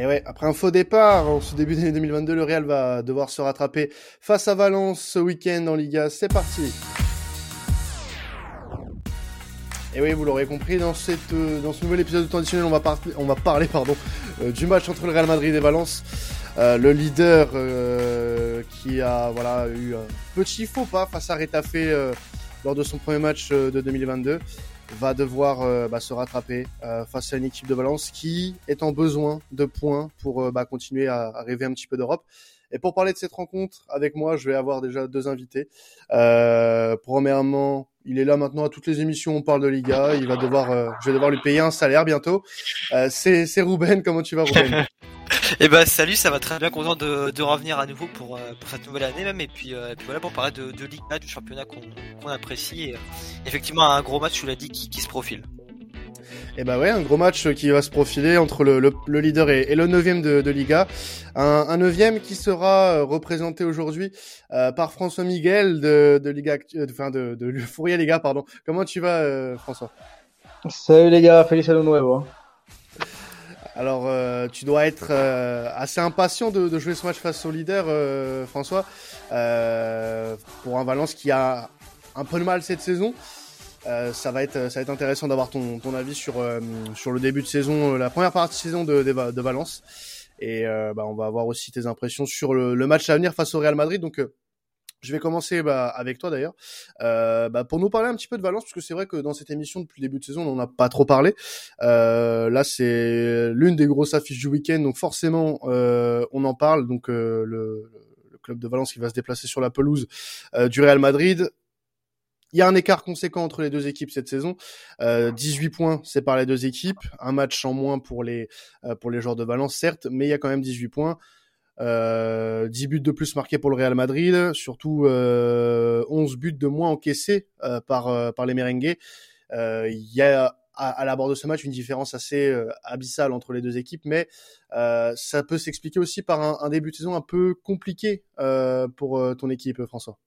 Et ouais, après un faux départ en ce début d'année 2022, le Real va devoir se rattraper face à Valence ce week-end en Liga. C'est parti. Et oui, vous l'aurez compris, dans, cette, euh, dans ce nouvel épisode additionnel, on va, on va parler pardon, euh, du match entre le Real Madrid et Valence. Euh, le leader qui a voilà, eu un petit faux pas face à Retafe lors de son premier match de 2022 va devoir bah, se rattraper face à une équipe de Valence qui est en besoin de points pour bah, continuer à, à, rêver un petit peu d'Europe. Et pour parler de cette rencontre avec moi, je vais avoir déjà deux invités. premièrement, il est là maintenant à toutes les émissions. On parle de Liga. Il va devoir, euh, je vais devoir lui payer un salaire bientôt. Euh, c'est Ruben. Comment tu vas, Ruben? Eh ben salut, ça va très bien. Content de, de revenir à nouveau pour, euh, pour cette nouvelle année même. Et puis, euh, et puis voilà pour parler de, de Liga, du championnat qu'on, qu'on apprécie. Et, effectivement, un gros match, tu l'as dit, qui, qui se profile. Et eh bah ouais, un gros match qui va se profiler entre le, le, leader et, et, le neuvième de, de Liga. Un, un neuvième qui sera euh, représenté aujourd'hui euh, par François Miguel de, de Liga, euh, enfin de, de, de Fourier Liga, pardon. Comment tu vas, euh, François? Salut les gars, feliz año nuevo. Alors, euh, tu dois être euh, assez impatient de, de, jouer ce match face au leader, euh, François, pour un Valence qui a un peu de mal cette saison. Euh, ça va être ça va être intéressant d'avoir ton, ton avis sur euh, sur le début de saison, euh, la première partie de saison de, de, de Valence. Et bah, on va avoir aussi tes impressions sur le, le, match à venir face au Real Madrid. Donc je vais commencer bah, avec toi d'ailleurs euh, bah, pour nous parler un petit peu de Valence parce que c'est vrai que dans cette émission depuis le début de saison on n'en a pas trop parlé. Euh, là c'est l'une des grosses affiches du week-end donc forcément euh, on en parle donc le, le, club de Valence qui va se déplacer sur la pelouse du Real Madrid. Il y a un écart conséquent entre les deux équipes cette saison. Euh, 18 points c'est par les deux équipes. Un match en moins pour les, euh, pour les joueurs de Valence, certes, mais il y a quand même 18 points. Euh, 10 buts de plus marqués pour le Real Madrid, surtout euh, 11 buts de moins encaissés euh, par, euh, par les merengues. Euh, il y a à, à l'abord de ce match une différence assez abyssale entre les deux équipes, mais ça peut s'expliquer aussi par un, début de saison un peu compliqué pour ton équipe, François.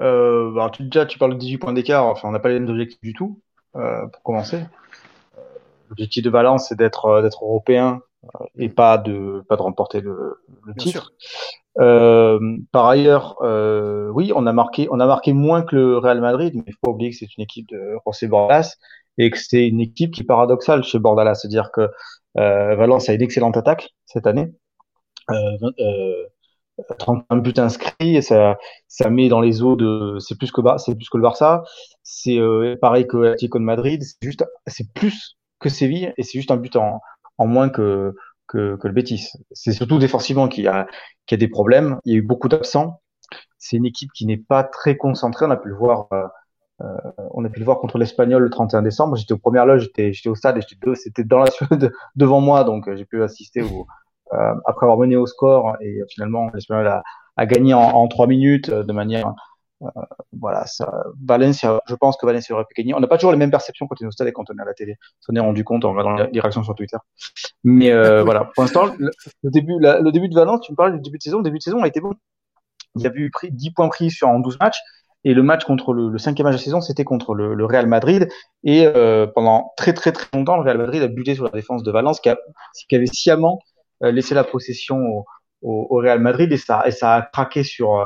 Euh, bah, tu, déjà, tu parles de 18 points d'écart. Enfin, on n'a pas les mêmes objectifs du tout, euh, pour commencer. Euh, l'objectif de Valence, c'est d'être euh, européen euh, et pas de pas de remporter le, le titre. par ailleurs, oui, on a marqué on a marqué moins que le Real Madrid, mais il faut pas oublier que c'est une équipe de José Bordalas et que c'est une équipe qui est paradoxale chez Bordalas, c'est-à-dire que Valence a une excellente attaque cette année. Euh, 31 buts inscrits, et ça, ça met dans les eaux de, c'est plus que c'est plus que le Barça, c'est euh, pareil que l'Atlético de Madrid, c'est juste, c'est plus que Séville et c'est juste un but en, en moins que, que, que le Betis. C'est surtout défensivement qu'il y a, qu'il y a des problèmes. Il y a eu beaucoup d'absents. C'est une équipe qui n'est pas très concentrée. On a pu le voir, euh, euh, on a pu le voir contre l'Espagnol le 31 décembre. J'étais aux premières loges, j'étais, j'étais au stade et j'étais, c'était dans la devant moi, donc euh, j'ai pu assister au, euh, après avoir mené au score et finalement l'Espagnol a, a, gagné en, en 3 minutes euh, de manière euh, voilà, ça, Valencia, je pense que Valencia aurait pu gagner. On n'a pas toujours les mêmes perceptions quand on est au stade et quand on est à la télé. Ça on est rendu compte en regardant les réactions sur Twitter. Mais euh, voilà, pour l'instant, le, le, début, la, le début de Valence, tu me parles du début de saison. Le début de saison a été bon. Il y a eu pris 10 points pris sur en 12 matchs. Et le match contre le, le cinquième match de saison, c'était contre le, le, Real Madrid. Et euh, pendant très très très longtemps, le Real Madrid a buté sur la défense de Valence, qui, a, qui avait sciemment euh, laisser la possession au, au, au, Real Madrid et ça, et ça a craqué sur euh,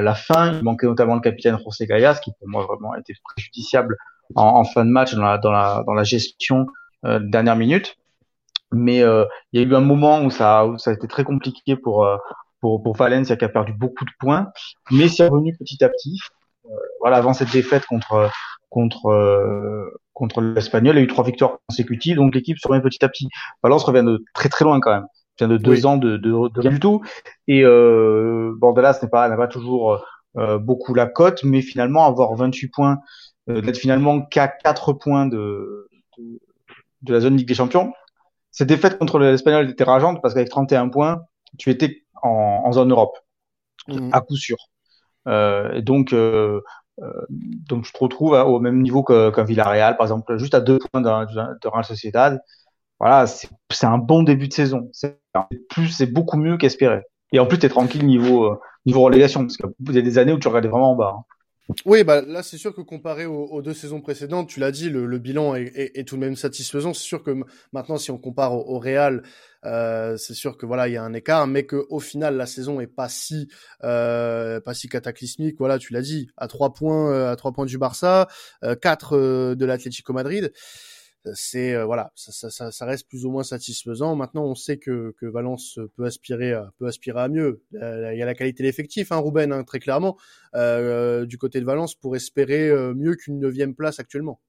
la fin. Il manquait notamment le capitaine José Gallas, qui pour moi vraiment était préjudiciable en, en, fin de match dans la, dans la, dans la gestion euh, dernière minute. Mais euh, il y a eu un moment où ça, où ça a été très compliqué pour, euh, pour, pour Valencia qui a perdu beaucoup de points, mais c'est revenu petit à petit. Euh, voilà, avant cette défaite contre contre euh, contre l'Espagnol, il y a eu trois victoires consécutives, donc l'équipe se remet petit à petit. Valence revient de très très loin quand même vient de deux oui. ans de, de, de, rien du tout. Et euh, Bordelas n'est pas n'a pas toujours euh, beaucoup la cote, mais finalement avoir 28 points, euh, d'être finalement qu'à 4 points de, de, de la zone Ligue des Champions. Cette défaite contre l'Espagnol était rageante parce qu'avec 31 points, tu étais en, en zone Europe mmh. à coup sûr. Euh, et donc euh, donc je te retrouve au même niveau qu'un qu Villarreal, par exemple, juste à deux points de, de Real Sociedad voilà, c'est un bon début de saison. C'est plus, c'est beaucoup mieux qu'espéré. Et en plus, t'es tranquille niveau euh, relégation, parce qu'il y a des années où tu regardais vraiment en bas. Hein. Oui, bah là c'est sûr que comparé aux, deux saisons précédentes, tu l'as dit, le, bilan est, tout de même satisfaisant. C'est sûr que maintenant, si on compare au, Real, euh, c'est sûr que voilà, il y a un écart, mais que au final la saison est pas si euh, pas si cataclysmique. Voilà, tu l'as dit, à trois points, à trois points du Barça, quatre de l'Atlético Madrid c'est euh, voilà, ça, reste plus ou moins satisfaisant. Maintenant, on sait que, Valence peut aspirer à, peut aspirer à mieux. Il y a la qualité de l'effectif, hein, Ruben, hein, très clairement, euh, du côté de Valence pour espérer euh, mieux qu'une neuvième place actuellement.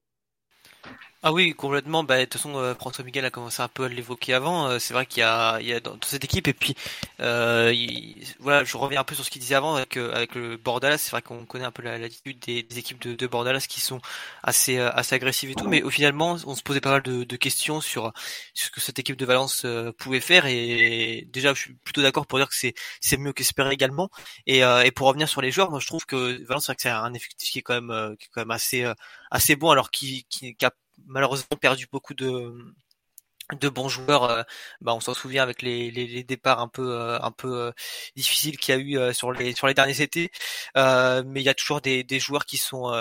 Ah oui, complètement. Bah, de toute façon, euh, François Miguel a commencé un peu à l'évoquer avant. Euh, c'est vrai qu'il y a, il y a dans, cette équipe et puis euh, voilà, je reviens un peu sur ce qu'il disait avant avec, avec le Bordalas. C'est vrai qu'on connaît un peu l'attitude des, des, équipes de, de Bordalas qui sont assez assez agressives et tout, mais au finalement, on se posait pas mal de, de questions sur, ce que cette équipe de Valence pouvait faire et déjà, je suis plutôt d'accord pour dire que c'est c'est mieux qu'espérer également. Et, et pour revenir sur les joueurs, moi je trouve que Valence c'est un effectif qui est quand même qui est quand même assez assez bon alors qui, qui a malheureusement perdu beaucoup de de bons joueurs. Euh, bah, on s'en souvient avec les, les, départs un peu euh, un peu euh, difficiles qu'il y a eu sur les sur les derniers étés. mais il y a toujours des, des joueurs qui sont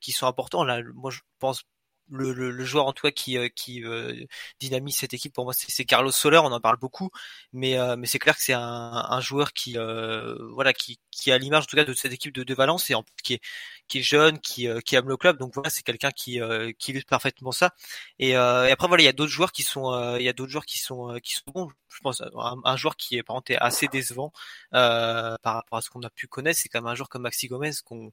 qui sont importants. Là, moi je pense le, le, joueur en cas qui, qui dynamise cette équipe pour moi c'est Carlos Soler on en parle beaucoup mais mais c'est clair que c'est un, un joueur qui voilà qui qui a l'image en tout cas de cette équipe de, de Valence et en qui est qui est jeune, qui, euh, qui aime le club. Donc voilà, c'est quelqu'un qui, euh, qui parfaitement ça. Et, euh, et après voilà, il y a d'autres joueurs qui sont, il y a d'autres joueurs qui sont, qui sont bons. Je pense un, joueur qui est par contre assez décevant par rapport à ce qu'on a pu connaître, c'est quand même un joueur comme Maxi Gomez qu'on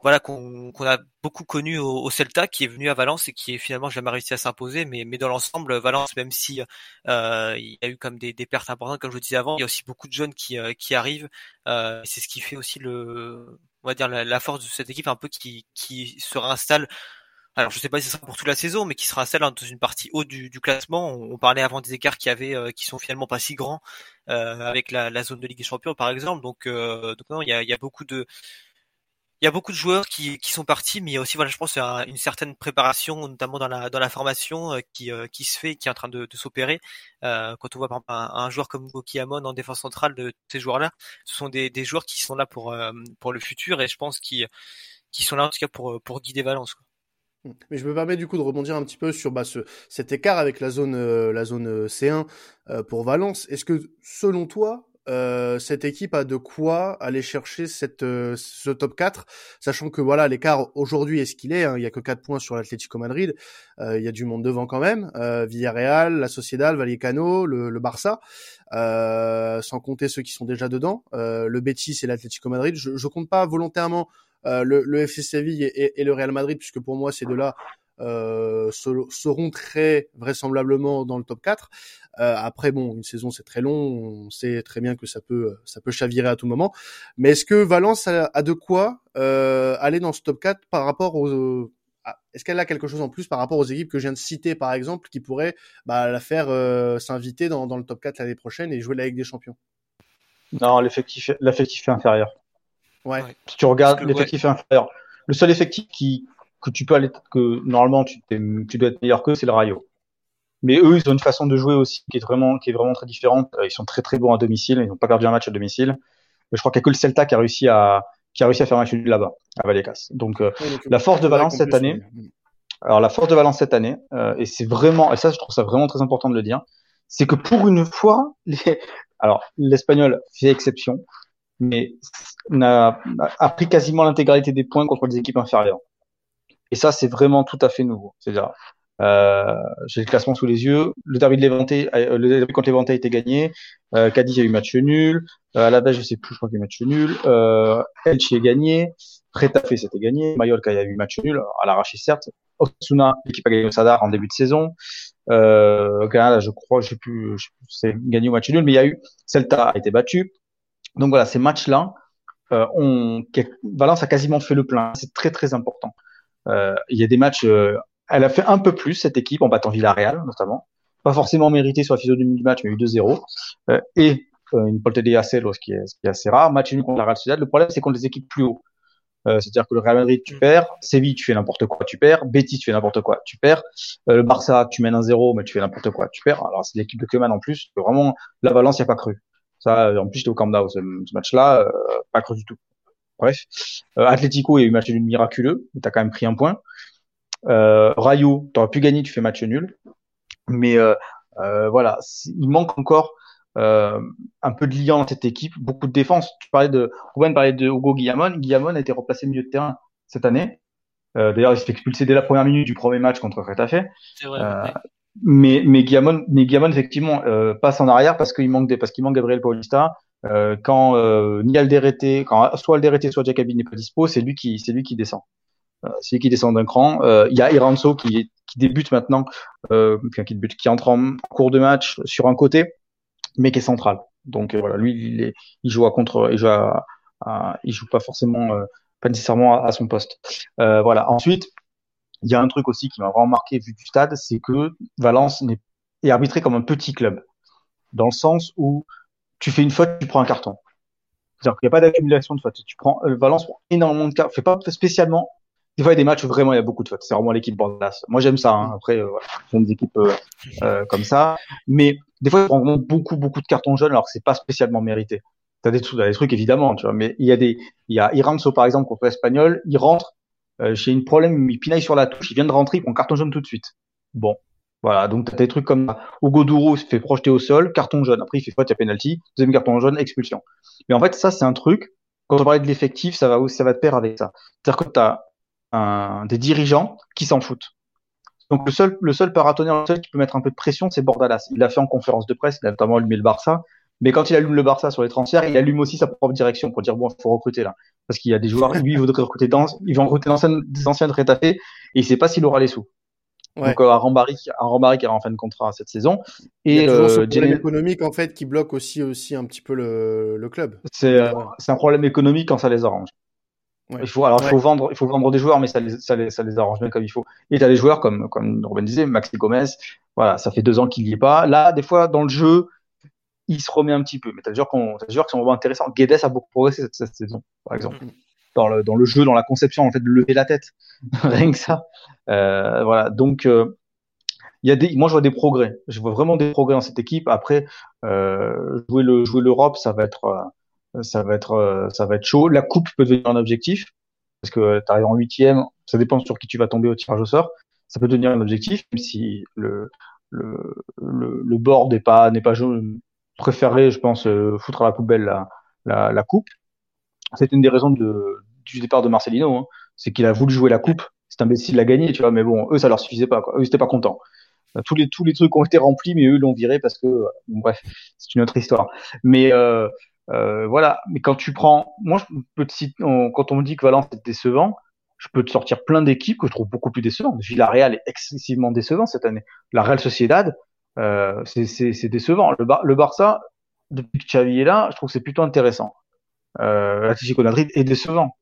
voilà qu'on a beaucoup connu au, Celta, qui est venu à Valence et qui est finalement jamais réussi à s'imposer. Mais, mais dans l'ensemble, Valence, même si euh, il y a eu comme des, des, pertes importantes, comme je le disais avant, il y a aussi beaucoup de jeunes qui, qui arrivent. Euh, c'est ce qui fait aussi le, on va dire la, force de cette équipe un peu qui, qui se réinstalle. Alors je sais pas si ce sera pour toute la saison, mais qui se réinstalle dans une partie haute du, du classement. On, parlait avant des écarts qui avaient, euh, qui sont finalement pas si grands euh, avec la, la, zone de Ligue des Champions par exemple. Donc, euh, donc non, il y a, y a beaucoup de il y a beaucoup de joueurs qui, qui sont partis, mais il y a aussi, voilà, je pense, une certaine préparation, notamment dans la, dans la formation, euh, qui, euh, qui se fait, qui est en train de, de s'opérer. Euh, quand on voit par exemple un, joueur comme Goki Amon en défense centrale de ces joueurs-là, ce sont des, des joueurs qui sont là pour, pour le futur et je pense qu'ils qui sont là en tout cas pour, pour guider Valence. Quoi. Mais je me permets du coup de rebondir un petit peu sur bah, ce, cet écart avec la zone, la zone C1 pour Valence. Est-ce que selon toi, euh, cette équipe a de quoi aller chercher cette, euh, ce top 4, sachant que voilà l'écart aujourd'hui est ce qu'il est. Hein, il y a que 4 points sur l'Atlético Madrid. Euh, il y a du monde devant quand même. Villarreal, la Sociedad, Vallecano, le, le Barça, sans compter ceux qui sont déjà dedans. le Betis et l'Atlético Madrid. Je, je compte pas volontairement le, le, FC Séville et, et, le Real Madrid puisque pour moi ces deux-là euh, seront très vraisemblablement dans le top 4. Euh, après, bon, une saison c'est très long, on sait très bien que ça peut ça peut chavirer à tout moment. Mais est-ce que Valence a, de quoi euh, aller dans ce top 4 par rapport aux est-ce qu'elle a quelque chose en plus par rapport aux équipes que je viens de citer, par exemple, qui pourraient bah, la faire euh, s'inviter dans, dans, le top 4 l'année prochaine et jouer la Ligue des Champions? Non, l'effectif, l'effectif est inférieur. Ouais. Si tu regardes, l'effectif est inférieur. Le seul effectif qui, que tu peux aller, que normalement tu, tu dois être meilleur qu'eux, c'est le Rayo. Mais eux, ils ont une façon de jouer aussi qui est vraiment, qui est vraiment très différente. Euh, ils sont très très bons à domicile. Ils n'ont pas perdu un match à domicile. je crois qu'il n'y a que le Celta qui a réussi à, qui a réussi à faire un match là-bas, à Vallecas. Donc, euh, la force de Valence cette année, alors la force de Valence cette année, euh, et c'est vraiment, et ça, je trouve ça vraiment très important de le dire, c'est que pour une fois, les, alors l'espagnol fait exception, mais a, a pris quasiment l'intégralité des points contre les équipes inférieures. Et ça, c'est vraiment tout à fait nouveau. C'est-à-dire, euh, j'ai le classement sous les yeux. Le derby de Levante, euh, le derby contre Levante a été gagné. Euh, Cadiz a eu match nul. À la base, je sais plus, je crois qu'il y a eu match nul. Euh, Elche est gagné. Retafe, c'était gagné. Mallorca, il y a eu match nul. À l'arraché, certes. Osuna, l'équipe a gagné au Sadar en début de saison. Euh, Canada, je crois, je sais plus, je sais plus c'est gagné au match nul, mais il y a eu Celta a été battu. Donc voilà, ces matchs-là, euh, on, Valence a quasiment fait le plein. C'est très très important. Euh, il y a des matchs. Euh, elle a fait un peu plus cette équipe en battant Villarreal notamment. Pas forcément mérité sur la physionomie du match, mais eu 2-0. Euh, et une polte de Acelo, ce qui est, ce qui est assez rare. Match nul contre la Real Sociedad. Le problème, c'est contre les équipes plus haut. Euh, C'est-à-dire que le Real Madrid, tu perds. Séville, tu fais n'importe quoi, tu perds. Betis, tu fais n'importe quoi, tu perds. Euh, le Barça, tu mènes un 0 mais tu fais n'importe quoi, tu perds. Alors, c'est l'équipe de Keman en plus. Vraiment, la balance, il n'y a pas cru. Ça, en plus, j'étais au Camp Nou, ce, ce match-là, euh, pas cru du tout. Bref. Euh, Atlético, il y a eu match nul miraculeux, mais t'as quand même pris un point. Euh, Rayo, t'aurais pu gagner, tu fais match nul. Mais euh, euh voilà, il manque encore euh, un peu de lien dans cette équipe, beaucoup de défense. Tu parlais de, Ruben parlait de Hugo Guillamon. Guillamon a été replacé milieu de terrain cette année. Euh, D'ailleurs, il s'est fait expulser dès la première minute du premier match contre Retafe. C'est vrai. Euh, mais mais Guillamon, mais Guillamon effectivement euh, passe en arrière parce qu'il manque des, parce qu'il manque Gabriel Paulista. Euh, quand euh, ni Alderete, quand soit Alderete soit Jacobi n'est pas dispo, c'est lui qui c'est lui qui descend. Euh, c'est lui qui descend d'un cran. Il y a Iranzo qui qui débute maintenant, qui débute, qui entre en cours de match sur un côté mais qui est central. Donc voilà, lui, il, est, il joue à contre, il joue, à, il joue pas forcément, pas nécessairement à, son poste. Voilà. Ensuite, il y a un truc aussi qui m'a vraiment marqué vu du stade, c'est que Valence est arbitré comme un petit club, dans le sens où tu fais une faute, tu prends un carton. C'est-à-dire qu'il n'y a pas d'accumulation de fautes. Tu prends Valence prend énormément de cartes, fait pas spécialement des fois, il y a des matchs où vraiment il y a beaucoup de fautes. C'est vraiment l'équipe Bordelas. Moi, j'aime ça. Hein. Après, euh, sont des équipes euh, euh, comme ça. Mais des fois, il prend vraiment beaucoup, beaucoup de cartons jaunes alors que c'est pas spécialement mérité. T'as des, trucs, des trucs évidemment, tu vois. Mais il y a des, il y a Iranzo par exemple contre l'Espagnol. Il rentre euh, j'ai une problème, il pinaille sur la touche. Il vient de rentrer, il prend carton jaune tout de suite. Bon, voilà. Donc t'as des trucs comme ça. Hugo Duro se fait projeter au sol, carton jaune. Après, il fait faute, il y a penalty. Deuxième carton jaune, expulsion. Mais en fait, ça, c'est un truc. Quand on parlait de l'effectif, ça va, ça va avec ça. C'est-à-dire que t'as des dirigeants qui s'en foutent. Donc le seul, le seul paratonnerre, le seul qui peut mettre un peu de pression, c'est Bordalas. Il l'a fait en conférence de presse, il a notamment allumé le Barça. Mais quand il allume le Barça sur les transferts, il allume aussi sa propre direction pour dire bon, il faut recruter là, parce qu'il y a des joueurs, lui, il veut recruter dans, il veut recruter des anciens de Rétafé et il sait pas s'il aura les sous. Donc euh, Arambari, Arambari qui aura en fin de contrat cette saison. Et il y a toujours euh, problème économique en fait qui bloque aussi aussi un petit peu le, le club. C'est euh, c'est un problème économique quand ça les arrange. Il faut, alors, il faut vendre, il faut vendre des joueurs, mais ça les, ça les, ça les arrange bien comme il faut. Et t'as des joueurs comme, comme Ruben disait, Maxi Gomez. Voilà, ça fait deux ans qu'il y est pas. Là, des fois, dans le jeu, il se remet un petit peu. Mais t'as des joueurs, des joueurs qui sont vraiment intéressants. Guedes a beaucoup progressé cette, cette saison, par exemple. Mm-hmm. Dans le, dans le jeu, dans la conception, en fait, de lever la tête. Rien que ça. Euh, voilà. Donc, euh, il y a des, moi, je vois des progrès. Je vois vraiment des progrès dans cette équipe. Après, euh, jouer le, jouer l'Europe, ça va être, ça va être ça va être chaud. La coupe peut devenir un objectif parce que tu arrives en huitième, ça dépend sur qui tu vas tomber au tirage au sort. Ça peut devenir un objectif, même si le le, le, board n'est pas n'est pas. Préféré, je pense, foutre à la poubelle la, la, la coupe. C'est une des raisons de, du départ de Marcelino, hein. c'est qu'il a voulu jouer la coupe. C'est imbécile l'a gagné, tu vois, mais bon, eux ça leur suffisait pas, quoi. Eux ils étaient pas contents. Tous les tous les trucs ont été remplis, mais eux l'ont viré parce que, bon, bref, c'est une autre histoire. Mais euh, euh, voilà. Mais quand tu prends, moi, je peux te citer, quand on me dit que Valence est décevant, je peux te sortir plein d'équipes que je trouve beaucoup plus décevantes. Villarreal est excessivement décevant cette année. La Real Sociedad, euh, c'est décevant. Le, le Barça, depuis que Xavi est là, je trouve que c'est plutôt intéressant. Euh, L'Atlético Madrid est décevant.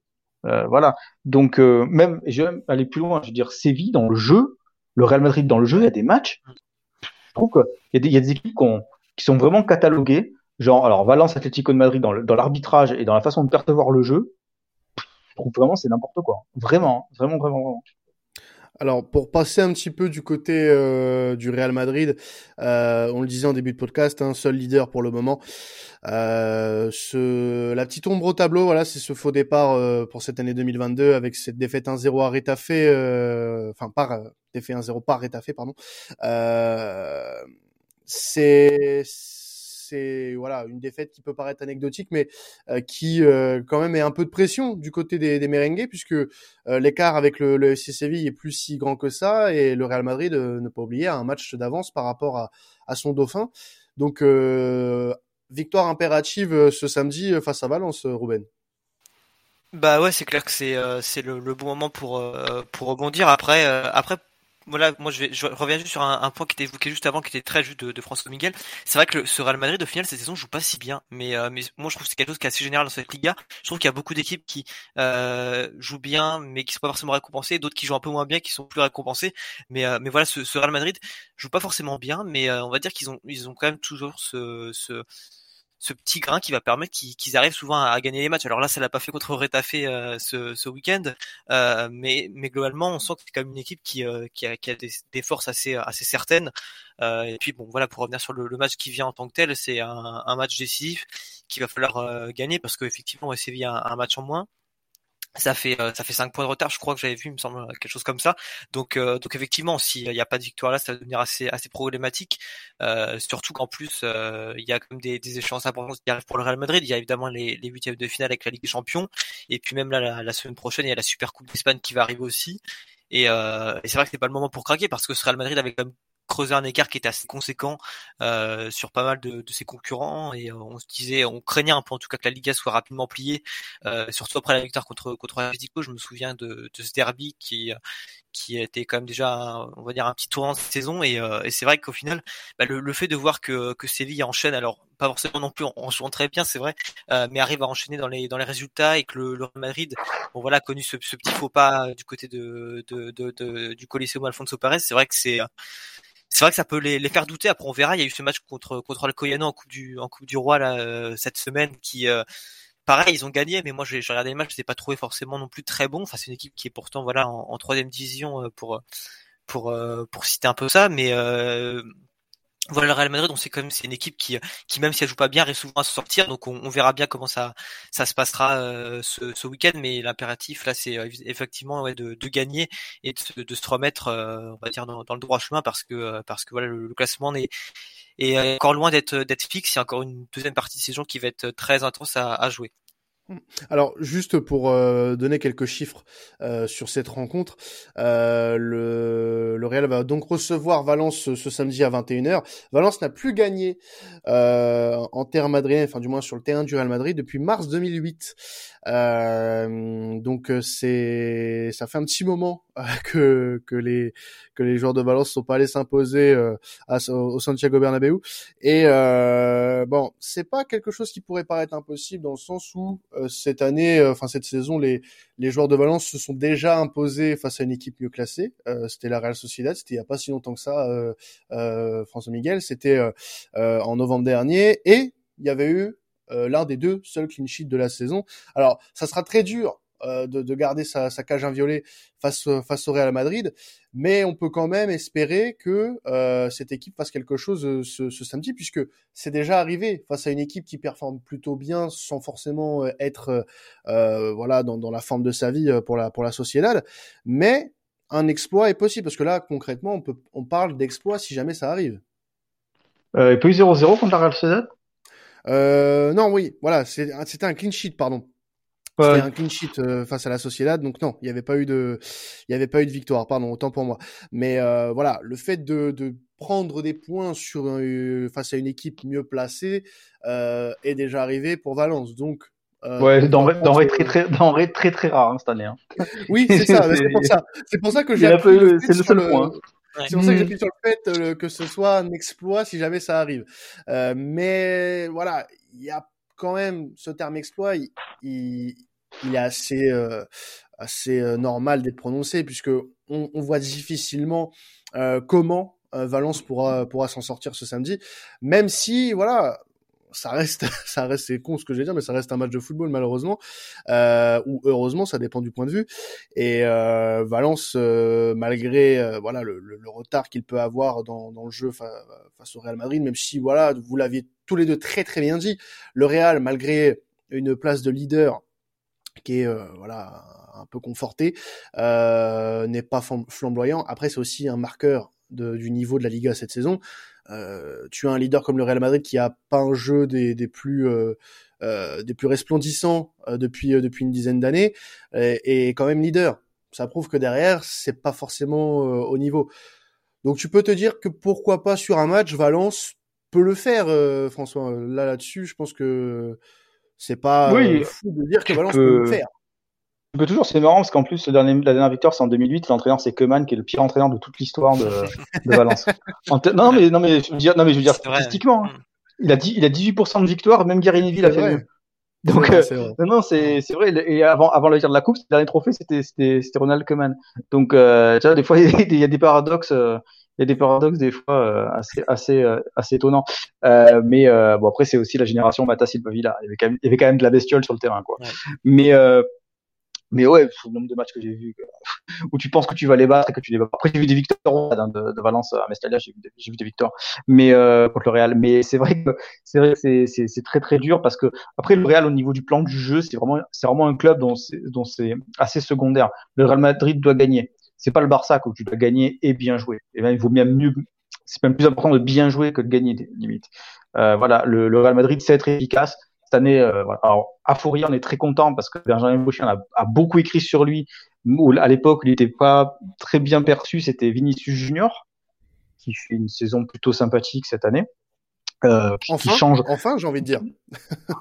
Euh, voilà. Donc euh, même, je vais aller plus loin. Je veux dire, Séville dans le jeu, le Real Madrid dans le jeu, il y a des matchs. Je trouve qu'il y, y, a des équipes qui sont vraiment cataloguées genre, alors Valence Atlético de Madrid dans l'arbitrage et dans la façon de percevoir le jeu, je trouve vraiment c'est n'importe quoi. Vraiment, vraiment, vraiment, vraiment. Alors pour passer un petit peu du côté euh, du Real Madrid, euh, on le disait en début de podcast, un hein, seul leader pour le moment. Euh, ce, la petite ombre au tableau, voilà, c'est ce faux départ euh, pour cette année 2022 avec cette défaite 1-0 à Retafe, euh, enfin par défaite 1-0 par Retafe, pardon. c'est c'est voilà une défaite qui peut paraître anecdotique, mais euh, qui euh, quand même est un peu de pression du côté des, des merengues, puisque euh, l'écart avec le, le FC Séville est plus si grand que ça, et le Real Madrid, ne pas oublier, a un match d'avance par rapport à, à, son dauphin. Donc victoire impérative ce samedi face à Valence, Ruben. Bah ouais, c'est clair que c'est le, le, bon moment pour pour rebondir. Après après voilà, moi je, vais, reviens juste sur un, point qui était évoqué juste avant, qui était très juste de, de François Miguel. C'est vrai que le, ce Real Madrid, au final, cette saison, joue pas si bien. Mais, euh, mais moi, je trouve que c'est quelque chose qui est assez général dans cette Liga. Je trouve qu'il y a beaucoup d'équipes qui euh, jouent bien, mais qui sont pas forcément récompensées, d'autres qui jouent un peu moins bien, qui sont plus récompensées. Mais, euh, mais voilà, ce, Real Madrid joue pas forcément bien, mais euh, on va dire qu'ils ont, ils ont quand même toujours ce ce petit grain qui va permettre qu'ils arrivent souvent à, gagner les matchs. Alors là, ça l'a pas fait contre Retafe euh, ce, week-end, euh, mais, mais globalement, on sent que c'est quand même une équipe qui, euh, qui a, qui a des, forces assez, assez certaines. Et puis bon, voilà, pour revenir sur le, match qui vient en tant que tel, c'est un, match décisif qu'il va falloir gagner parce qu'effectivement, Séville a un match en moins. Ça fait ça fait 5 points de retard je crois que j'avais vu il me semble quelque chose comme ça. Donc donc effectivement s'il n'y a pas de victoire là ça va devenir assez assez problématique. Surtout qu'en plus il y a comme des, des échéances importantes qui arrivent pour le Real Madrid. Il y a évidemment les les huitièmes de finale avec la Ligue des Champions. Et puis même là la, la semaine prochaine il y a la Super Coupe d'Espagne qui va arriver aussi. Et, euh, et c'est vrai que c'est pas le moment pour craquer parce que ce Real Madrid avait quand même creusé un écart qui était assez conséquent euh, sur pas mal de, ses concurrents et euh, on se disait, on craignait un peu en tout cas que la Liga soit rapidement pliée, euh, surtout après la victoire contre contre. Je me souviens de, ce derby qui qui était quand même déjà, on va dire, un petit tournant de saison. Et, c'est vrai qu'au final, bah, le, fait de voir que, que Séville enchaîne, alors pas forcément non plus en, jouant très bien, c'est vrai, mais arrive à enchaîner dans les dans les résultats et que le, Madrid, bon voilà, a connu ce, petit faux pas du côté de, de, du Coliseo Alfonso Perez. C'est vrai que c'est c'est vrai que ça peut les, les, faire douter. Après, on verra. Il y a eu ce match contre contre le Coyano en coupe du en coupe du roi là euh, cette semaine qui euh, pareil, ils ont gagné, mais moi j'ai regardé les matchs, je les ai pas trouvé forcément non plus très bon. Enfin, c'est une équipe qui est pourtant voilà en troisième division euh, pour pour pour citer un peu ça, mais euh, voilà le Real Madrid, on sait quand même c'est une équipe qui qui même si elle joue pas bien arrive souvent à se sortir, donc on, on verra bien comment ça ça se passera euh, ce, ce week-end, mais l'impératif là c'est effectivement ouais, de, de gagner et de, de se remettre on va dire dans, le droit chemin parce que parce que voilà le, classement est encore loin d'être d'être fixe. Il y a encore une deuxième partie de saison qui va être très intense à jouer. Alors, juste pour euh, donner quelques chiffres euh, sur cette rencontre, euh, le, le, Real va donc recevoir Valence ce, samedi à 21h. Valence n'a plus gagné euh, en terre madrienne, enfin du moins sur le terrain du Real Madrid depuis mars 2008. Euh, donc c'est, ça fait un petit moment que que les que les joueurs de Valence sont pas allés s'imposer au Santiago Bernabéu. Et bon, c'est pas quelque chose qui pourrait paraître impossible dans le sens où euh, cette année, euh, enfin cette saison, les, les joueurs de Valence se sont déjà imposés face à une équipe mieux classée. Euh, c'était la Real Sociedad, c'était il y a pas si longtemps que ça, François Miguel, c'était en novembre dernier, et il y avait eu l'un des deux seuls clean sheets de la saison. Alors, ça sera très dur euh, de, de, garder sa, sa, cage inviolée face, face au Real Madrid, mais on peut quand même espérer que euh, cette équipe fasse quelque chose euh, ce, ce samedi, puisque c'est déjà arrivé face à une équipe qui performe plutôt bien sans forcément être euh, voilà dans, dans, la forme de sa vie pour la pour la Sociedad, mais un exploit est possible parce que là concrètement on peut on parle d'exploit si jamais ça arrive. Euh, il peut 0-0 contre la Real Sociedad? Euh, non, oui, voilà, c'était un clean sheet, pardon. C'était un clean sheet euh, face à la Sociedad, donc non, il n'y avait pas eu de, il y avait pas eu de victoire, pardon, autant pour moi. Mais euh, voilà, le fait de, de prendre des points sur euh, face à une équipe mieux placée euh, est déjà arrivé pour Valence, donc. ouais, denrée très très denrée très très rare hein, cette année. Hein. Oui, c'est ça, c'est pour ça, c'est pour ça que j'ai. C'est le seul point. C'est pour ça que j'appuie sur le fait que ce soit un exploit si jamais ça arrive. mais voilà, il y a quand même ce terme exploit, il, est assez euh, assez euh, normal d'être prononcé puisque on, voit difficilement euh, comment Valence pourra s'en sortir ce samedi, même si voilà ça reste, ça reste, c'est con ce que je vais dire, mais ça reste un match de football malheureusement, euh, ou heureusement, ça dépend du point de vue. Et euh, Valence, euh, malgré voilà le, le, le retard qu'il peut avoir dans, dans le jeu face au Real Madrid, même si voilà, vous l'aviez tous les deux très très bien dit, le Real, malgré une place de leader qui est euh, voilà un peu conforté, euh, n'est pas flamboyant. Après, c'est aussi un marqueur de, du niveau de la Liga cette saison. Euh, tu as un leader comme le Real Madrid qui a pas un jeu des, des plus euh, euh des plus resplendissants euh, depuis depuis une dizaine d'années et, et, quand même leader. Ça prouve que derrière c'est pas forcément au niveau. Donc tu peux te dire que pourquoi pas sur un match Valence peut le faire, François. Là là-dessus, je pense que c'est pas oui, fou de dire que Valence peut, le faire. Tu peux toujours, c'est marrant parce qu'en plus, le dernier, la dernière victoire, c'est en 2008. L'entraîneur, c'est Keman, qui est le pire entraîneur de toute l'histoire de, de Valence. non, mais, non, mais, je veux dire, non, mais je veux dire, statistiquement, hein. il a dit, il a 18% de victoire, même Gary Neville a fait mieux. Donc, vrai, euh, non, non, c'est, c'est vrai. Et avant, avant la victoire de la coupe, le dernier trophée, c'était, c'était, c'était Ronald Koeman. Donc, euh, tu vois, des fois, il y a des paradoxes, euh, il y a des paradoxes des fois euh, assez assez euh, assez étonnants. Euh, mais euh, bon après c'est aussi la génération Mata Silva Villa. Il y avait quand même il y avait quand même de la bestiole sur le terrain quoi. Ouais. Mais mais ouais, le nombre de matchs que j'ai vu où tu penses que tu vas les battre et que tu les bats. Après, j'ai vu des victoires hein, de, Valence à Mestalla, j'ai vu, des victoires, mais euh, contre le Real. Mais c'est vrai que c'est vrai que c'est, très très dur parce que après le Real au niveau du plan du jeu, c'est vraiment c'est vraiment un club dont c'est, dont c'est assez secondaire. Le Real Madrid doit gagner. C'est pas le Barça où tu dois gagner et bien jouer. Et même il vaut même mieux. C'est même plus important de bien jouer que de gagner limite. Euh, voilà, le, le Real Madrid sait être efficace cette année, euh, alors à Fourier, on est très content parce que Benjamin Boucher a, a, beaucoup écrit sur lui. À l'époque, il n'était pas très bien perçu. C'était Vinicius Junior qui fait une saison plutôt sympathique cette année. Euh, qui, enfin, change. Enfin, j'ai envie de dire.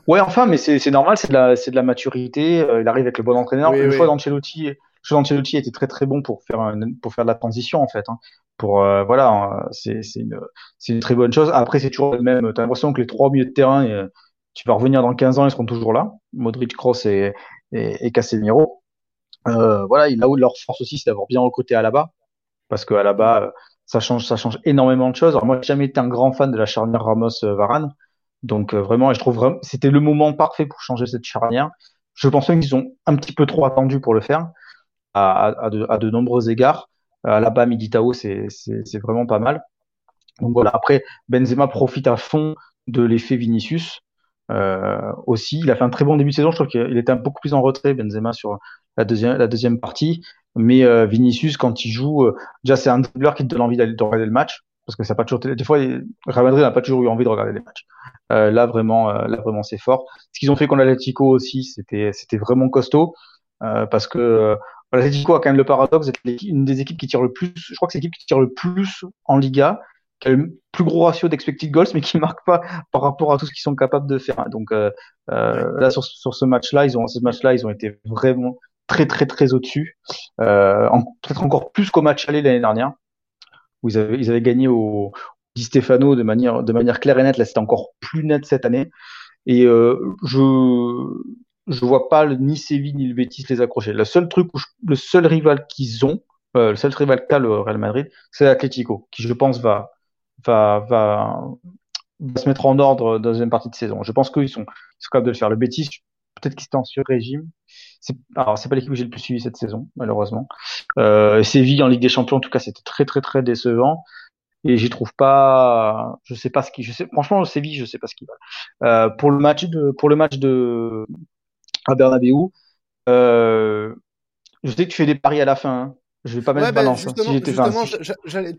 ouais, enfin, mais c'est normal, c'est de la c'est de la maturité. Euh, il arrive avec le bon entraîneur. Oui, le oui. choix d'Ancelotti, le choix d'Ancelotti était très très bon pour faire pour faire de la transition en fait. Hein. Pour euh, voilà, c'est c'est une c'est une très bonne chose. Après, c'est toujours le même. T'as l'impression que les trois milieux de terrain tu vas revenir dans 15 ans, ils seront toujours là. Modric, Kroos et, et, et Casemiro. Euh, voilà, là où leur force aussi, c'est d'avoir bien recruté à la bas, parce que à la bas, ça change, ça change énormément de choses. Alors moi, j'ai jamais été un grand fan de la charnière Ramos-Varane, donc euh, vraiment, et je trouve vraiment, c'était le moment parfait pour changer cette charnière. Je pense même qu'ils ont un petit peu trop attendu pour le faire, à, à, de, à de, nombreux égards. À c'est vraiment pas mal. Donc voilà. Après, Benzema profite à fond de l'effet Vinicius. Euh, aussi, il a fait un très bon début de saison. Je trouve qu'il était beaucoup plus en retrait, Benzema, sur la deuxième, la deuxième partie. Mais euh, Vinicius, quand il joue, euh, déjà c'est un dribbleur qui te donne envie d'aller de regarder le match, parce que ça pas toujours. Des fois, Real Madrid n'a pas toujours eu envie de regarder les matchs. Euh, là vraiment, euh, là vraiment, c'est fort. Ce qu'ils ont fait contre l'Atletico aussi, c'était c'était vraiment costaud, parce que l'Atletico a quand même le paradoxe d'être une des équipes qui tire le plus. Je crois que c'est l'équipe qui tire le plus en Liga qui a le plus gros ratio d'expected goals, mais qui marque pas par rapport à tout ce qu'ils sont capables de faire. Donc euh, euh, là, sur, sur ce match-là, ils ont, ce match-là, ils ont été vraiment très très très au-dessus, euh, peut-être encore plus qu'au match aller l'année dernière, où ils avaient, ils avaient gagné au Di Stefano de manière de manière claire et nette. Là, c'était encore plus net cette année. Et euh, je je vois pas ni Séville ni le Betis les accrocher. Le seul truc, où le seul rival qu'ils ont, euh, le seul rival qu'a le Real Madrid, c'est l'Atlético, qui je pense va va, va, va se mettre en ordre dans deuxième partie de saison. Je pense qu'ils sont, sont capables de le faire. Le Betis, peut-être qu'ils étaient en sur-régime. Alors, c'est pas l'équipe que j'ai le plus suivi cette saison, malheureusement. Euh, Séville en Ligue des Champions, en tout cas, c'était très, très, très décevant. Et j'y trouve pas, je sais pas ce qui, je sais, franchement, Séville, je sais pas ce qu'ils veulent. Euh, pour le match de, pour le match de, à Bernabeu, euh, je sais que tu fais des paris à la fin. Hein. Je vais pas mettre ouais, ben, balance. Hein, si j'étais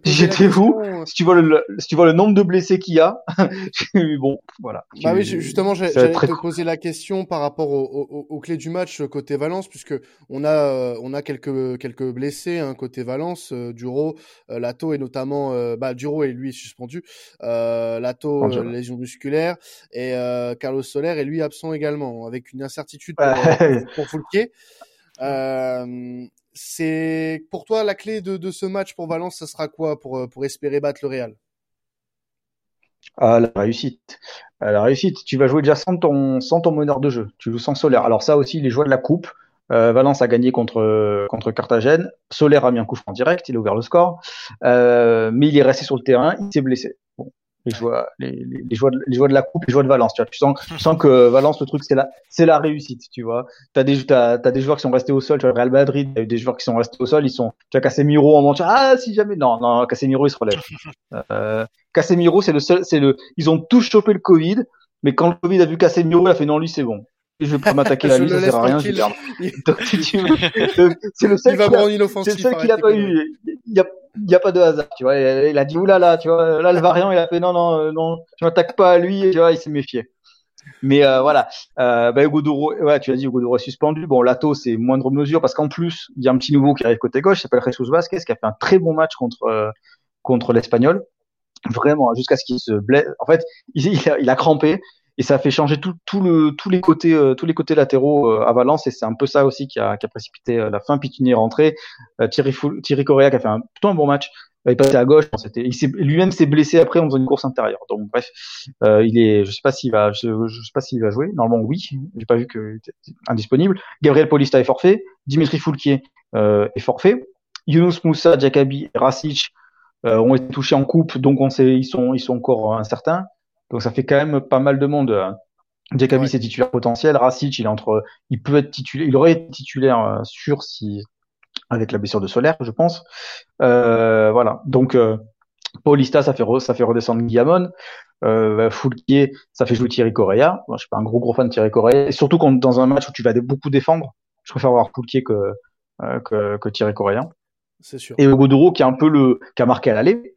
si, j'étais vous, euh. si tu vois le, si tu vois le nombre de blessés qu'il y a, bon, voilà. Bah oui, justement, j'allais très... te poser la question par rapport aux au, au, clés du match euh, côté Valence, puisque on a, euh, on a quelques, quelques blessés hein, côté Valence, euh, Duro, euh, Lato et notamment, euh, bah Duro et lui est suspendu, euh, Lato lésion musculaire et Carlos Soler est lui absent également, avec une incertitude pour, pour Foulquier. Euh, c'est pour toi la clé de, ce match pour Valence, ça sera quoi pour, euh, pour espérer battre le Real? Ah, la réussite. La réussite. Tu vas jouer déjà sans ton, sans ton meneur de jeu. Tu joues sans Solaire. Alors ça aussi, les joueurs de la coupe. Euh, Valence a gagné contre contre Carthagène. Solaire a mis un coup franc direct. Il a ouvert le score, euh, mais il est resté sur le terrain. Il s'est blessé. Les joueurs, les, les, les, joueurs, de, les joueurs de la coupe, les joueurs de Valence. Tu, vois, tu sens, tu sens que Valence, le truc, c'est la, c'est la réussite. Tu vois, t'as des, t'as, t'as des joueurs qui sont restés au sol. Tu vois, Real Madrid, il y a eu des joueurs qui sont restés au sol. Ils sont, tu vois, Casemiro en montant. Ah, si jamais, non, non, Casemiro, il se relève. Euh, Casemiro, c'est le seul, c'est le, ils ont tous chopé le Covid, mais quand le Covid a vu Casemiro, il a fait non, lui, c'est bon. Je vais pas m'attaquer la lui, ça sert à rien, je vais c'est le seul, c'est le seul qu'il a pas eu. Il y a, il n'y a pas de hasard, tu vois. Il a dit oulala, tu vois. Là, le variant, il a fait non, non, euh, non, tu m'attaques pas à lui, tu vois, il s'est méfié. Mais euh, voilà, euh, bah, Hugo ouais, tu as dit Hugo Doro est suspendu. Bon, Lato, c'est moindre mesure parce qu'en plus, il y a un petit nouveau qui arrive côté gauche, il s'appelle Jesus Vasquez, qui a fait un très bon match contre euh, contre l'Espagnol. Vraiment, jusqu'à ce qu'il se blesse. En fait, il, il, a, il a crampé et ça a fait changer tout, tout le, tous les côtés, euh, tous les côtés latéraux euh, à Valence et c'est un peu ça aussi qui a, qui a précipité euh, la fin. Pitini est rentré, Thierry, Thierry Correa qui a fait un plutôt un bon match, il est passé à gauche. C'était, lui-même s'est blessé après en faisant une course intérieure. Donc bref, il est, je sais pas s'il va, je, sais pas s'il va jouer. Normalement oui, j'ai pas vu qu'il était indisponible. Gabriel Paulista est forfait, Dimitri Foulquier est forfait, Yunus Moussa, Jakabi, Rasic ont été touchés en coupe, donc on sait, ils sont, ils sont encore incertains. Donc ça fait quand même pas mal de monde. Diakabi c'est titulaire potentiel, Rasic il est entre, il peut être titulaire, il aurait été titulaire euh, sûr si avec la blessure de Solaire, je pense. Euh, voilà. Donc euh, Paulista ça fait ça fait redescendre Guillamon. Euh, Foulquier, ça fait jouer Thierry Correa. Moi, je suis pas un gros gros fan de Thierry Correa. Et surtout quand dans un match où tu vas beaucoup défendre, je préfère voir Foulquier que, euh, que, que Thierry Correa. C'est sûr. Et Godoro qui est un peu le qui a marqué à l'aller,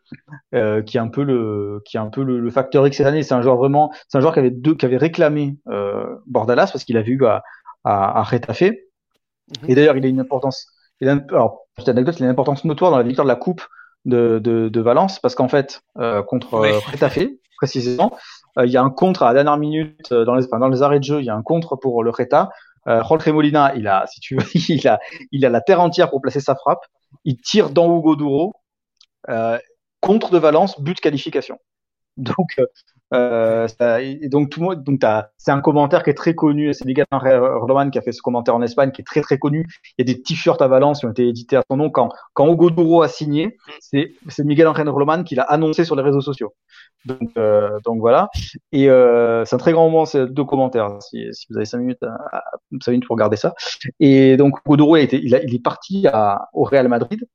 euh, qui est un peu le qui est un peu le, le facteur X cette année. C'est un joueur vraiment, c'est un joueur qui avait deux qui avait réclamé euh, Bordalas parce qu'il a vu à à, à Retafe. Mm -hmm. Et d'ailleurs, il a une importance. Il a, alors, petite anecdote, il a une importance notoire dans la victoire de la Coupe de, de, de Valence parce qu'en fait, euh, contre oui. Retafe, précisément, euh, il y a un contre à la dernière minute euh, dans les enfin, dans les arrêts de jeu, il y a un contre pour le Reta. Euh, Jorge Molina, il a, si tu veux, il a, il a la terre entière pour placer sa frappe. Il tire dans Hugo Duro, euh, contre de Valence, but de qualification. Donc, euh, ça, et donc c'est un commentaire qui est très connu. C'est Miguel Roman qui a fait ce commentaire en Espagne, qui est très très connu. Il y a des t-shirts à Valence qui ont été édités à son nom. Quand quand Hugo Duro a signé, c'est Miguel Angel Roman qui l'a annoncé sur les réseaux sociaux. Donc euh, donc voilà. Et euh, c'est un très grand moment. C'est deux commentaires. Si, si vous avez cinq minutes, à, cinq minutes pour regarder ça. Et donc Hugo Duro a été, il, il est parti à, au Real Madrid euh,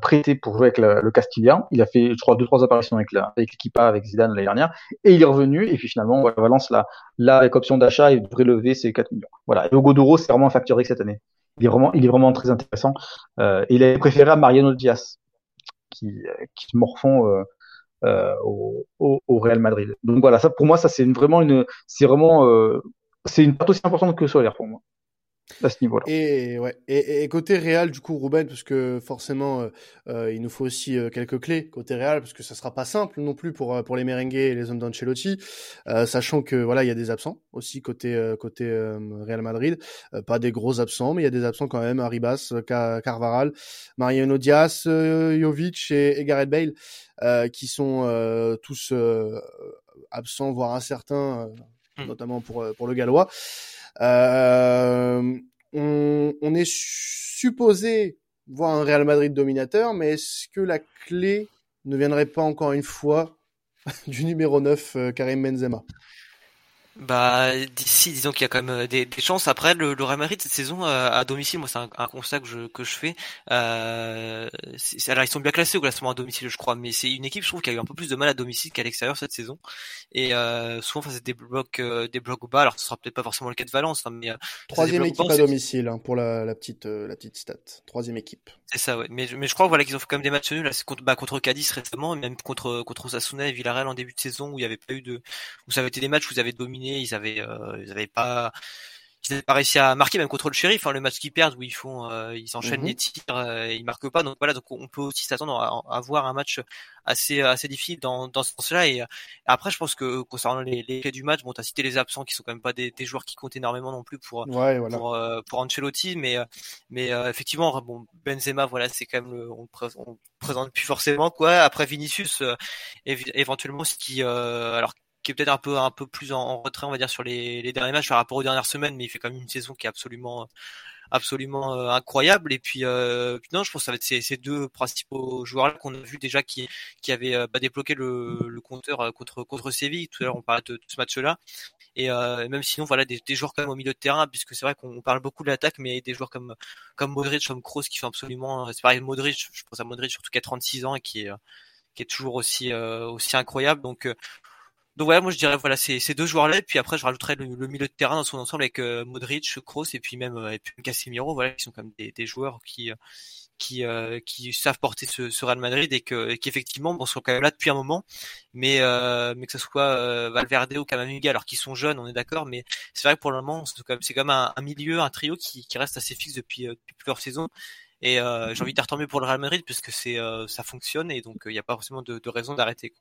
prêté pour jouer avec le, le Castillan. Il a fait, je crois, deux trois apparitions avec l'équipe avec, avec Zidane l'année dernière, et il est revenu. Et puis finalement, Valence là, là avec option d'achat, il devrait lever ses 4 millions. Voilà. Et Hugo Duro, c'est vraiment un facteur cette année. Il est vraiment, il est vraiment très intéressant. Euh, il est préféré à Mariano Diaz, qui, qui se morfond euh, euh, au, au, au, Real Madrid. Donc voilà, ça pour moi, ça c'est vraiment une, c'est vraiment, euh, c'est une part aussi importante que Solaire pour moi à ce niveau-là. Et, ouais. Et, et, côté Real, du coup, Ruben, parce que forcément, euh, euh, il nous faut aussi euh, quelques clés côté Real, parce que ça sera pas simple non plus pour pour les merengues et les hommes d'Ancelotti, sachant que voilà, il y a des absents aussi côté côté Real Madrid, pas des gros absents, mais il y a des absents quand même. Arribas, Carvaral, Mariano Diaz, Jovic et, et, Gareth Bale, qui sont tous absents, voire incertains, mmh. notamment pour pour le Gallois. Euh, on, est supposé voir un Real Madrid dominateur, mais est-ce que la clé ne viendrait pas encore une fois du numéro 9, euh, Karim Benzema? Bah d'ici, disons qu'il y a quand même des, des chances. Après, le, le Real Madrid cette saison euh, à domicile, moi c'est un, un, constat que je que je fais. Euh, alors ils sont bien classés au classement à domicile, je crois, mais c'est une équipe, je trouve, qui a eu un peu plus de mal à domicile qu'à l'extérieur cette saison. Et euh, souvent, face à des blocs euh, des blocs bas. Alors ce sera peut-être pas forcément le cas de Valence, hein, mais troisième équipe bas, à domicile hein, pour la, la petite la petite stat. Troisième équipe. C'est ça, ouais. Mais mais je crois voilà qu'ils ont fait quand même des matchs nuls. Là, c'est contre bah, contre Cadiz récemment, et même contre contre Osasuna et Villarreal en début de saison où il y avait pas eu de où ça avait été des matchs où ils avaient dominé, ils avaient ils n'avaient pas ils n'avaient pas réussi à marquer même contre le shérif hein, le match qu'ils perdent où ils font euh, ils enchaînent mm -hmm. les tirs euh, ils marquent pas donc voilà donc on peut aussi s'attendre à, à, voir un match assez assez difficile dans, dans ce sens-là et, après je pense que concernant les, les clés du match bon t'as cité les absents qui sont quand même pas des, des joueurs qui comptent énormément non plus pour ouais, voilà. pour, euh, pour Ancelotti mais mais euh, effectivement bon Benzema voilà c'est quand même le, on, on présente plus forcément quoi après Vinicius éventuellement ce qui alors peut-être un peu un peu plus en, retrait on va dire sur les, derniers matchs par rapport aux dernières semaines mais il fait quand même une saison qui est absolument absolument euh, incroyable. Et puis, euh, puis, non je pense que ça va être ces, deux principaux joueurs là qu'on a vu déjà qui qui avaient euh, bah, débloqué le, compteur contre contre Séville. Tout à l'heure on parlait de, de, ce match là et même sinon voilà des, joueurs quand même au milieu de terrain puisque c'est vrai qu'on parle beaucoup de l'attaque mais des joueurs comme comme Modric comme Kroos qui font absolument c'est pareil Modric je pense à Modric surtout qui a 36 ans et qui est qui est toujours aussi aussi incroyable. Donc donc voilà, moi je dirais voilà ces, ces deux joueurs-là, et puis après je rajouterais le, le, milieu de terrain dans son ensemble avec euh, Modric, Kroos et puis même euh, et puis Casemiro, voilà, qui sont comme des, des joueurs qui qui euh, qui savent porter ce, ce Real Madrid et que qui effectivement bon sont quand même là depuis un moment, mais euh, mais que ce soit euh, Valverde ou Camavinga, alors qu'ils sont jeunes, on est d'accord, mais c'est vrai que pour le moment c'est quand même quand même un, milieu, un trio qui, qui reste assez fixe depuis depuis plusieurs saisons. Et j'ai envie de dire tant mieux pour le Real Madrid puisque c'est ça fonctionne et donc il n'y a pas forcément de, de raison d'arrêter.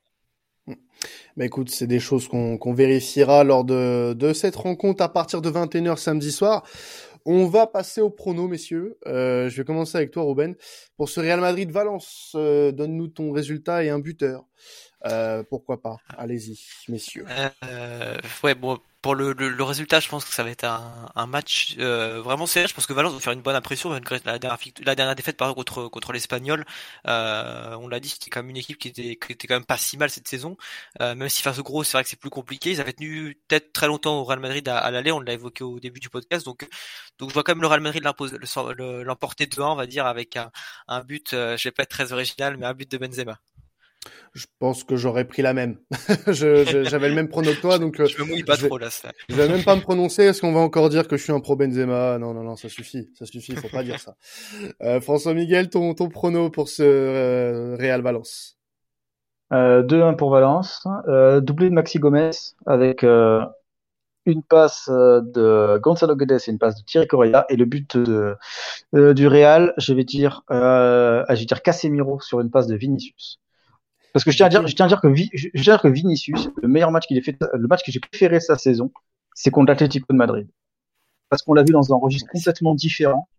Bah écoute, c'est des choses qu'on qu vérifiera lors de, de, cette rencontre à partir de 21h samedi soir. On va passer au prono, messieurs. Euh, je vais commencer avec toi, Ruben. Pour ce Real Madrid-Valence, euh, donne-nous ton résultat et un buteur. Pourquoi pas Allez-y, messieurs. ouais, bon, pour le, le, résultat, je pense que ça va être un, un match euh, vraiment serré. Je pense que Valence va faire une bonne impression. La dernière, la dernière défaite par contre contre l'Espagnol, euh, on l'a dit, c'était quand même une équipe qui était, qui était quand même pas si mal cette saison. Euh, même si face au gros, c'est vrai que c'est plus compliqué. Ils avaient tenu peut-être très longtemps au Real Madrid à, à l'aller. On l'a évoqué au début du podcast. Donc, donc je vois quand même le Real Madrid l'emporter 2-1, on va dire, avec un, un but. Euh, je vais pas être très original, mais un but de Benzema. Je pense que j'aurais pris la même. J'avais le même prono que toi, donc je me mouille pas trop là. Ça. Je vais même pas me prononcer. Est-ce qu'on va encore dire que je suis un pro Benzema? Non, non, non, ça suffit, ça suffit. Faut pas dire ça. Euh, François Miguel, ton ton prono pour ce euh, Real Valence? Euh, 2-1 pour Valence, euh, doublé de Maxi Gomez avec euh, une passe de Gonzalo Guedes et une passe de Thierry Correa et le but de, du Real, je vais dire, je vais dire Casemiro sur une passe de Vinicius. Parce que je tiens à dire, je tiens à dire que, je tiens à dire que Vinicius, le meilleur match qu'il ait fait, le match que j'ai préféré sa saison, c'est contre l'Atlético de Madrid. Parce qu'on l'a vu dans un registre complètement différent.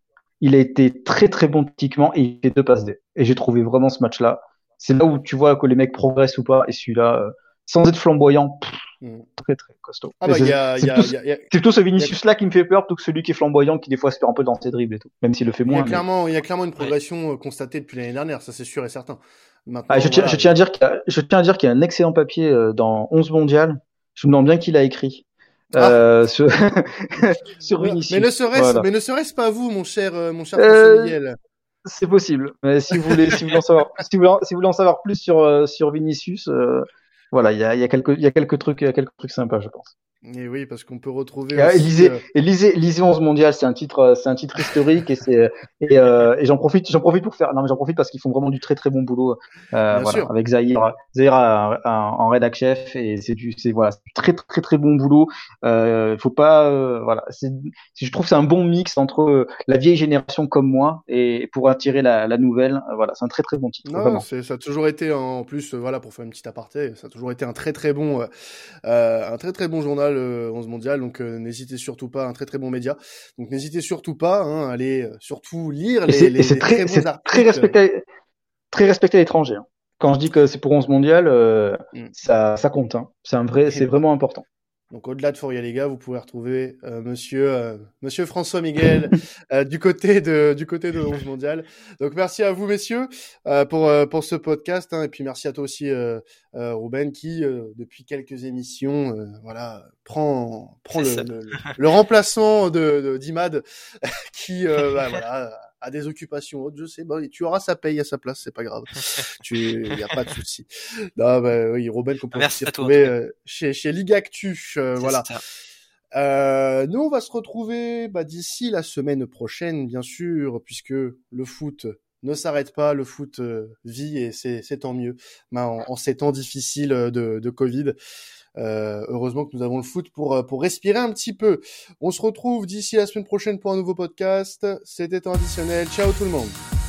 Il a été très très bon tactiquement et il fait deux passes D. Et j'ai trouvé vraiment ce match-là. C'est là où tu vois que les mecs progressent ou pas. Et celui-là, euh, sans être flamboyant, hmm. très très costaud. Ah bah, c'est plutôt ce Vinicius là qui me fait peur plutôt que celui qui est flamboyant qui des fois se perd un peu dans ses dribbles et tout, même s'il le fait moins. Il y a clairement, il y a clairement une progression euh, constatée depuis l'année dernière, ça c'est sûr et certain. Ah, je, tiens, je, tiens, à dire qu'il y a, je tiens à dire qu'il y a un excellent papier euh, dans 11 mondial. Je me demande bien qui l'a écrit. Ah. Euh, sur, sur Vinicius. Mais ne serait-ce, mais ne serait-ce pas vous, mon cher, euh, mon cher euh, C'est possible. Mais si vous voulez, si vous voulez en savoir, si vous si vous voulez en savoir plus sur euh, sur Vinicius, voilà, il y a, y a quelques, il y a quelques trucs, il y a quelques trucs sympas, je pense. Et oui, parce qu'on peut retrouver. Ah, aussi, lisez, euh... lisez, lisez 11 mondial, c'est un titre, euh, c'est un titre historique et c'est et, euh, et j'en profite, j'en profite pour faire. Non, mais j'en profite parce qu'ils font vraiment du très très bon boulot. Euh, voilà, avec Zahir, Zahir en rédac chef et c'est du, c'est voilà, très très très bon boulot. Euh, faut pas, euh, voilà, c'est, je trouve c'est un bon mix entre la vieille génération comme moi et pour attirer la, la nouvelle. voilà, c'est un très très bon titre. Non, ça a toujours été en plus, voilà, pour faire une petite aparté, ça a toujours été un très très bon, un très très bon journal le 11 mondial, donc euh, n'hésitez surtout pas, un très très bon média. Donc n'hésitez surtout pas, hein, allez euh, surtout lire les, les, très, très respecté, très respecté à l'étranger. Hein. Quand je dis que c'est pour 11 mondial, euh, mm. ça, ça compte. Hein. C'est un vrai, c'est vraiment important. Donc au-delà de Fourier les gars, vous pouvez retrouver euh, monsieur euh, monsieur François Miguel euh, du côté de du côté de 11 mondial. Donc merci à vous messieurs pour pour ce podcast hein, et puis merci à toi aussi Ruben qui depuis quelques émissions voilà prend prend le, le, remplacement de d'Imad qui bah, voilà à des occupations autres, je sais, bah, tu auras sa paye à sa place, c'est pas grave. tu, y a pas de souci. Non, bah, oui, Robin, qu'on peut Merci retrouver euh, chez, chez Ligue Actu, euh, voilà. Euh, nous, on va se retrouver bah, d'ici la semaine prochaine, bien sûr, puisque le foot ne s'arrête pas, le foot euh, vit et c'est tant mieux. Bah, en, en, ces temps difficiles de, de Covid. Euh, heureusement que nous avons le foot pour, euh, pour respirer un petit peu. On se retrouve d'ici la semaine prochaine pour un nouveau podcast. C'était temps additionnel. Ciao tout le monde.